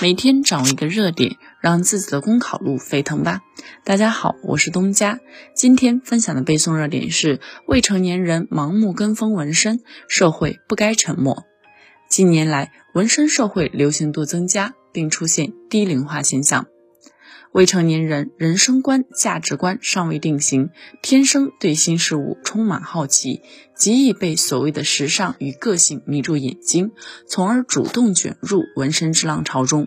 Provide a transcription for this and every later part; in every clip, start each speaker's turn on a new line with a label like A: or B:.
A: 每天掌握一个热点，让自己的公考路沸腾吧！大家好，我是东家。今天分享的背诵热点是：未成年人盲目跟风纹身，社会不该沉默。近年来，纹身社会流行度增加，并出现低龄化现象。未成年人人生观、价值观尚未定型，天生对新事物充满好奇，极易被所谓的时尚与个性迷住眼睛，从而主动卷入纹身之浪潮中。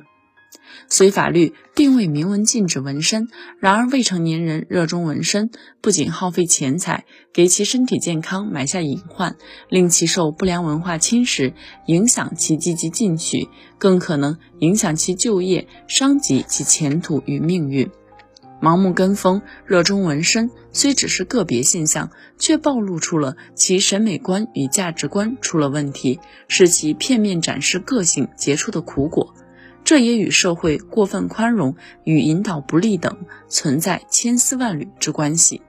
A: 虽法律并未明文禁止纹身，然而未成年人热衷纹身，不仅耗费钱财，给其身体健康埋下隐患，令其受不良文化侵蚀，影响其积极进取，更可能影响其就业，伤及其前途与命运。盲目跟风、热衷纹身，虽只是个别现象，却暴露出了其审美观与价值观出了问题，是其片面展示个性结出的苦果。这也与社会过分宽容与引导不力等存在千丝万缕之关系。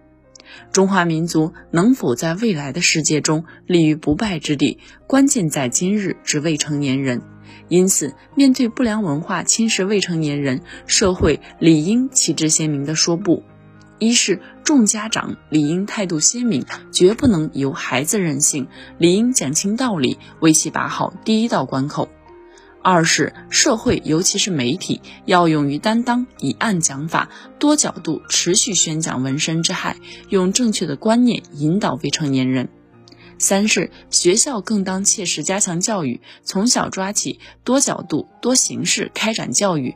A: 中华民族能否在未来的世界中立于不败之地，关键在今日之未成年人。因此，面对不良文化侵蚀未成年人，社会理应旗帜鲜明地说不。一是众家长理应态度鲜明，绝不能由孩子任性，理应讲清道理，为其把好第一道关口。二是社会，尤其是媒体，要勇于担当，以案讲法，多角度持续宣讲纹身之害，用正确的观念引导未成年人。三是学校更当切实加强教育，从小抓起，多角度、多形式开展教育。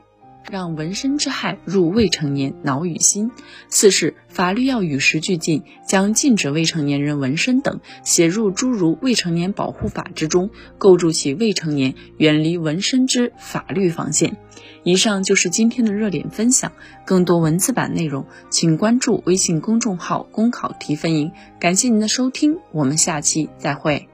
A: 让纹身之害入未成年脑与心。四是法律要与时俱进，将禁止未成年人纹身等写入诸如未成年保护法之中，构筑起未成年远离纹身之法律防线。以上就是今天的热点分享，更多文字版内容，请关注微信公众号“公考提分营”。感谢您的收听，我们下期再会。